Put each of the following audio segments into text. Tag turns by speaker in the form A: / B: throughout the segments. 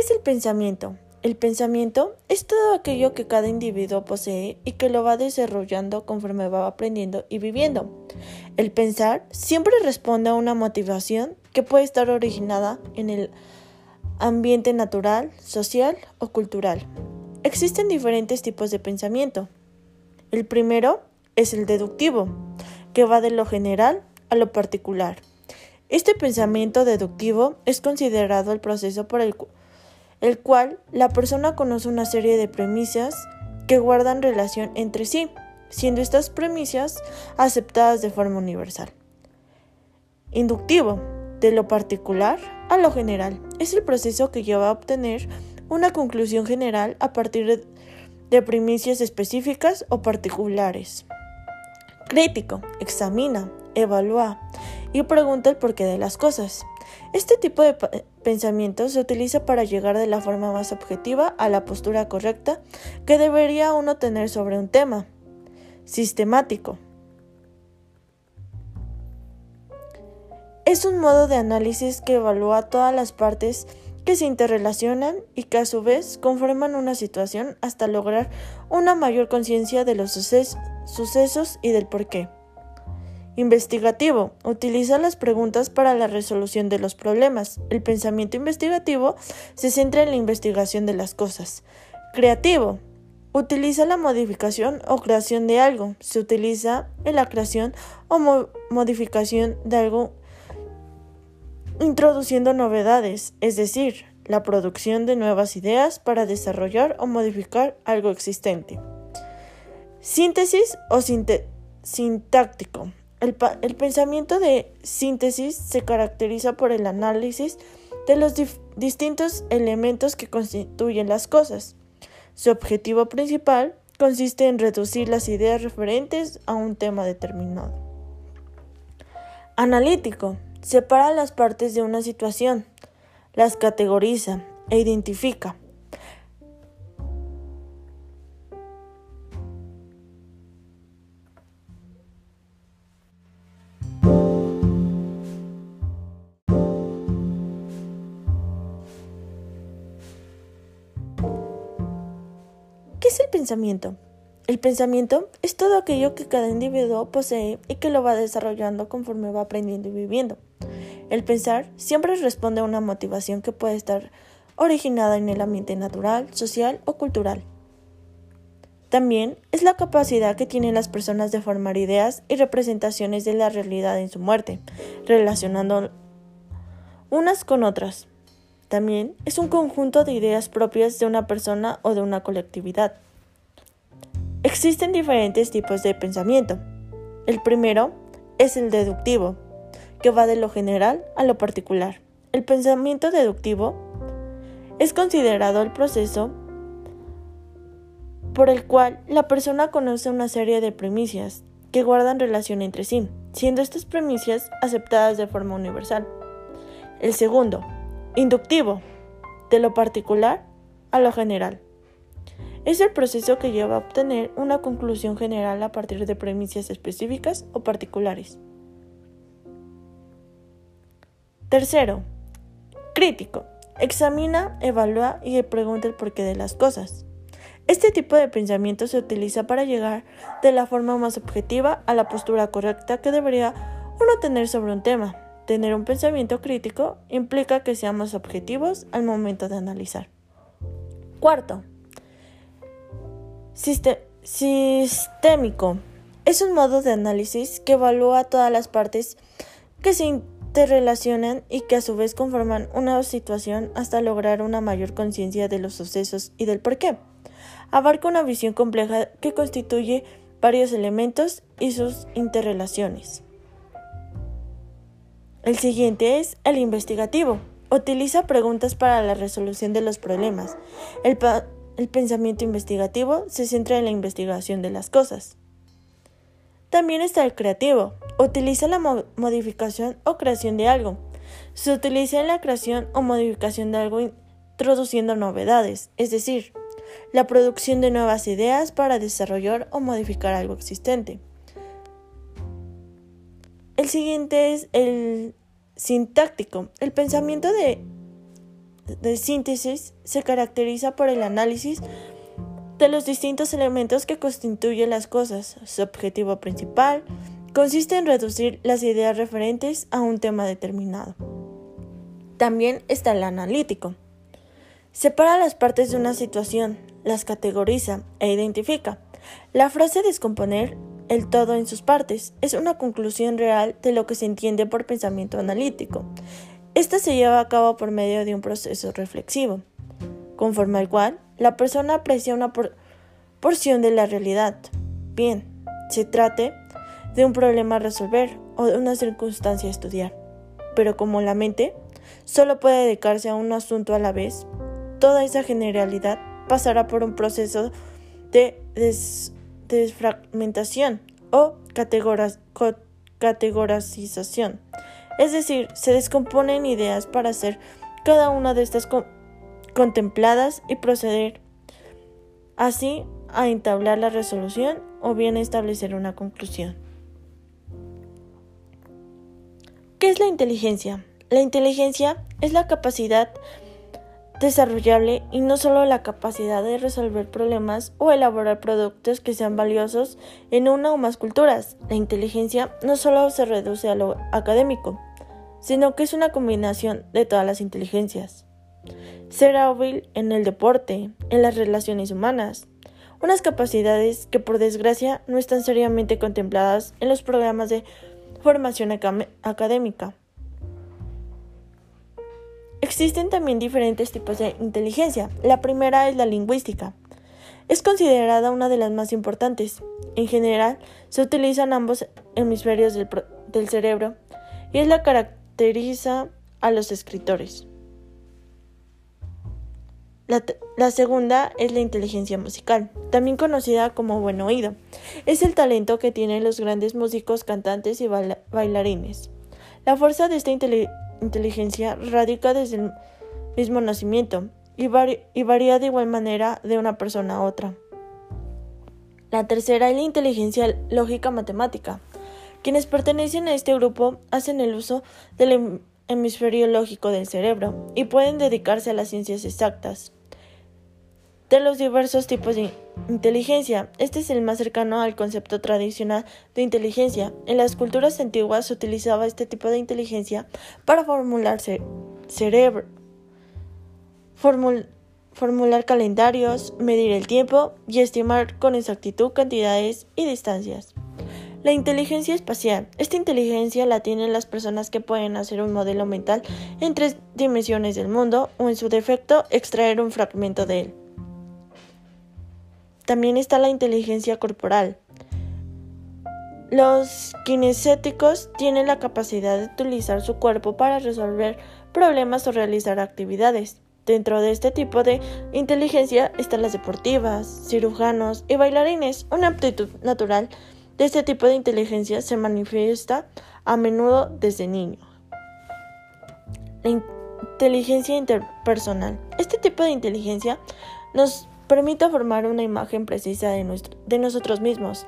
A: es el pensamiento? El pensamiento es todo aquello que cada individuo posee y que lo va desarrollando conforme va aprendiendo y viviendo. El pensar siempre responde a una motivación que puede estar originada en el ambiente natural, social o cultural. Existen diferentes tipos de pensamiento. El primero es el deductivo, que va de lo general a lo particular. Este pensamiento deductivo es considerado el proceso por el, el cual la persona conoce una serie de premisas que guardan relación entre sí, siendo estas premisas aceptadas de forma universal. Inductivo, de lo particular a lo general, es el proceso que lleva a obtener una conclusión general a partir de premisas específicas o particulares. Crítico, examina, evalúa y pregunta el porqué de las cosas. Este tipo de pensamiento se utiliza para llegar de la forma más objetiva a la postura correcta que debería uno tener sobre un tema. Sistemático. Es un modo de análisis que evalúa todas las partes que se interrelacionan y que a su vez conforman una situación hasta lograr una mayor conciencia de los sucesos y del porqué. Investigativo. Utiliza las preguntas para la resolución de los problemas. El pensamiento investigativo se centra en la investigación de las cosas. Creativo. Utiliza la modificación o creación de algo. Se utiliza en la creación o modificación de algo introduciendo novedades, es decir, la producción de nuevas ideas para desarrollar o modificar algo existente. Síntesis o sintáctico. El, pensamiento de síntesis se caracteriza por el análisis de los distintos elementos que constituyen las cosas. Su objetivo principal consiste en reducir las ideas referentes a un tema determinado. Analítico Separa las partes de una situación, las categoriza e identifica. ¿Qué es el pensamiento? El pensamiento es todo aquello que cada individuo posee y que lo va desarrollando conforme va aprendiendo y viviendo. El pensar siempre responde a una motivación que puede estar originada en el ambiente natural, social o cultural. También es la capacidad que tienen las personas de formar ideas y representaciones de la realidad en su muerte, relacionando unas con otras. También es un conjunto de ideas propias de una persona o de una colectividad. Existen diferentes tipos de pensamiento. El primero es el deductivo, que va de lo general a lo particular. El pensamiento deductivo es considerado el proceso por el cual la persona conoce una serie de premisas que guardan relación entre sí, siendo estas premisas aceptadas de forma universal. El segundo, inductivo, de lo particular a lo general. Es el proceso que lleva a obtener una conclusión general a partir de premisas específicas o particulares. Tercero, crítico. Examina, evalúa y pregunta el porqué de las cosas. Este tipo de pensamiento se utiliza para llegar de la forma más objetiva a la postura correcta que debería uno tener sobre un tema. Tener un pensamiento crítico implica que seamos objetivos al momento de analizar. Cuarto, sistémico. Es un modo de análisis que evalúa todas las partes que se interrelacionan y que a su vez conforman una situación hasta lograr una mayor conciencia de los sucesos y del porqué. Abarca una visión compleja que constituye varios elementos y sus interrelaciones. El siguiente es el investigativo. Utiliza preguntas para la resolución de los problemas. El, pensamiento investigativo se centra en la investigación de las cosas. También está el creativo. Utiliza la modificación o creación de algo. Se utiliza en la creación o modificación de algo introduciendo novedades, es decir, la producción de nuevas ideas para desarrollar o modificar algo existente. El siguiente es el sintáctico. El pensamiento de síntesis se caracteriza por el análisis de los distintos elementos que constituyen las cosas. Su objetivo principal consiste en reducir las ideas referentes a un tema determinado. También está el analítico. Separa las partes de una situación, las categoriza e identifica. La frase descomponer el todo en sus partes es una conclusión real de lo que se entiende por pensamiento analítico. Esta se lleva a cabo por medio de un proceso reflexivo, conforme al cual la persona aprecia una porción de la realidad. Bien, se trate de un problema a resolver o de una circunstancia a estudiar. Pero como la mente solo puede dedicarse a un asunto a la vez, toda esa generalidad pasará por un proceso de desfragmentación o categorización. Es decir, se descomponen ideas para hacer cada una de estas contempladas y proceder así a entablar la resolución o bien establecer una conclusión. ¿Qué es la inteligencia? La inteligencia es la capacidad desarrollable y no solo la capacidad de resolver problemas o elaborar productos que sean valiosos en una o más culturas. La inteligencia no solo se reduce a lo académico, sino que es una combinación de todas las inteligencias. Ser hábil en el deporte, en las relaciones humanas, unas capacidades que por desgracia no están seriamente contempladas en los programas de formación académica. Existen también diferentes tipos de inteligencia. La primera es la lingüística. Es considerada una de las más importantes. En general, se utilizan ambos hemisferios del, cerebro y es la caracteriza a los escritores. La, segunda es la inteligencia musical, también conocida como buen oído. Es el talento que tienen los grandes músicos, cantantes y bailarines. La fuerza de esta inteligencia radica desde el mismo nacimiento y, y varía de igual manera de una persona a otra. La tercera es la inteligencia lógica matemática. Quienes pertenecen a este grupo hacen el uso del hemisferio lógico del cerebro y pueden dedicarse a las ciencias exactas de los diversos tipos de inteligencia. Este es el más cercano al concepto tradicional de inteligencia. En las culturas antiguas se utilizaba este tipo de inteligencia para formular cerebro, formular calendarios, medir el tiempo y estimar con exactitud cantidades y distancias. La inteligencia espacial. Esta inteligencia la tienen las personas que pueden hacer un modelo mental en tres dimensiones del mundo o en su defecto extraer un fragmento de él. También está la inteligencia corporal. Los kinestéticos tienen la capacidad de utilizar su cuerpo para resolver problemas o realizar actividades. Dentro de este tipo de inteligencia están las deportivas, cirujanos y bailarines. Una aptitud natural de este tipo de inteligencia se manifiesta a menudo desde niño. La inteligencia interpersonal. Este tipo de inteligencia nos permite formar una imagen precisa de, nosotros mismos.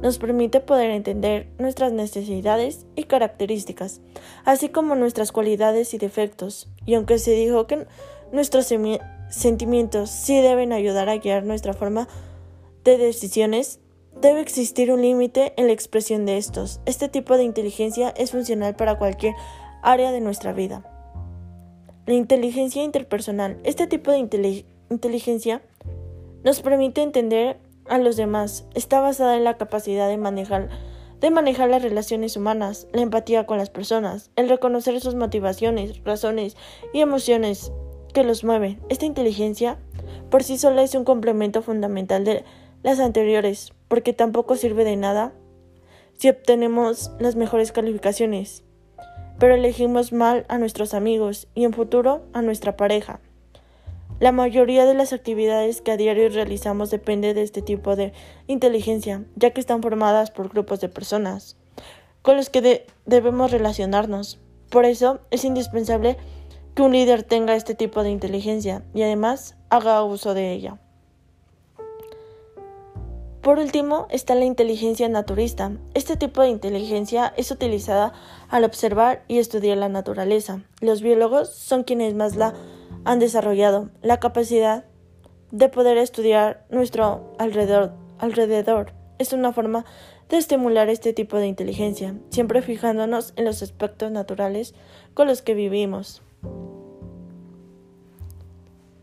A: Nos permite poder entender nuestras necesidades y características, así como nuestras cualidades y defectos. Y aunque se dijo que nuestros sentimientos sí deben ayudar a guiar nuestra forma de decisiones, debe existir un límite en la expresión de estos. Este tipo de inteligencia es funcional para cualquier área de nuestra vida. La inteligencia interpersonal. Este tipo de inteligencia inteligencia nos permite entender a los demás. Está basada en la capacidad de manejar, de manejar las relaciones humanas, la empatía con las personas, el reconocer sus motivaciones, razones y emociones que los mueven. Esta inteligencia por sí sola es un complemento fundamental de las anteriores, porque tampoco sirve de nada si obtenemos las mejores calificaciones, pero elegimos mal a nuestros amigos y en futuro a nuestra pareja. La mayoría de las actividades que a diario realizamos depende de este tipo de inteligencia, ya que están formadas por grupos de personas con los que debemos relacionarnos. Por eso es indispensable que un líder tenga este tipo de inteligencia y además haga uso de ella. Por último está la inteligencia naturista. Este tipo de inteligencia es utilizada al observar y estudiar la naturaleza. Los biólogos son quienes más la han desarrollado la capacidad de poder estudiar nuestro alrededor. alrededor. Es una forma de estimular este tipo de inteligencia, siempre fijándonos en los aspectos naturales con los que vivimos.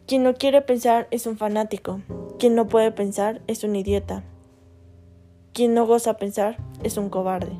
A: Quien no quiere pensar es un fanático, quien no puede pensar es un idiota, quien no goza pensar es un cobarde.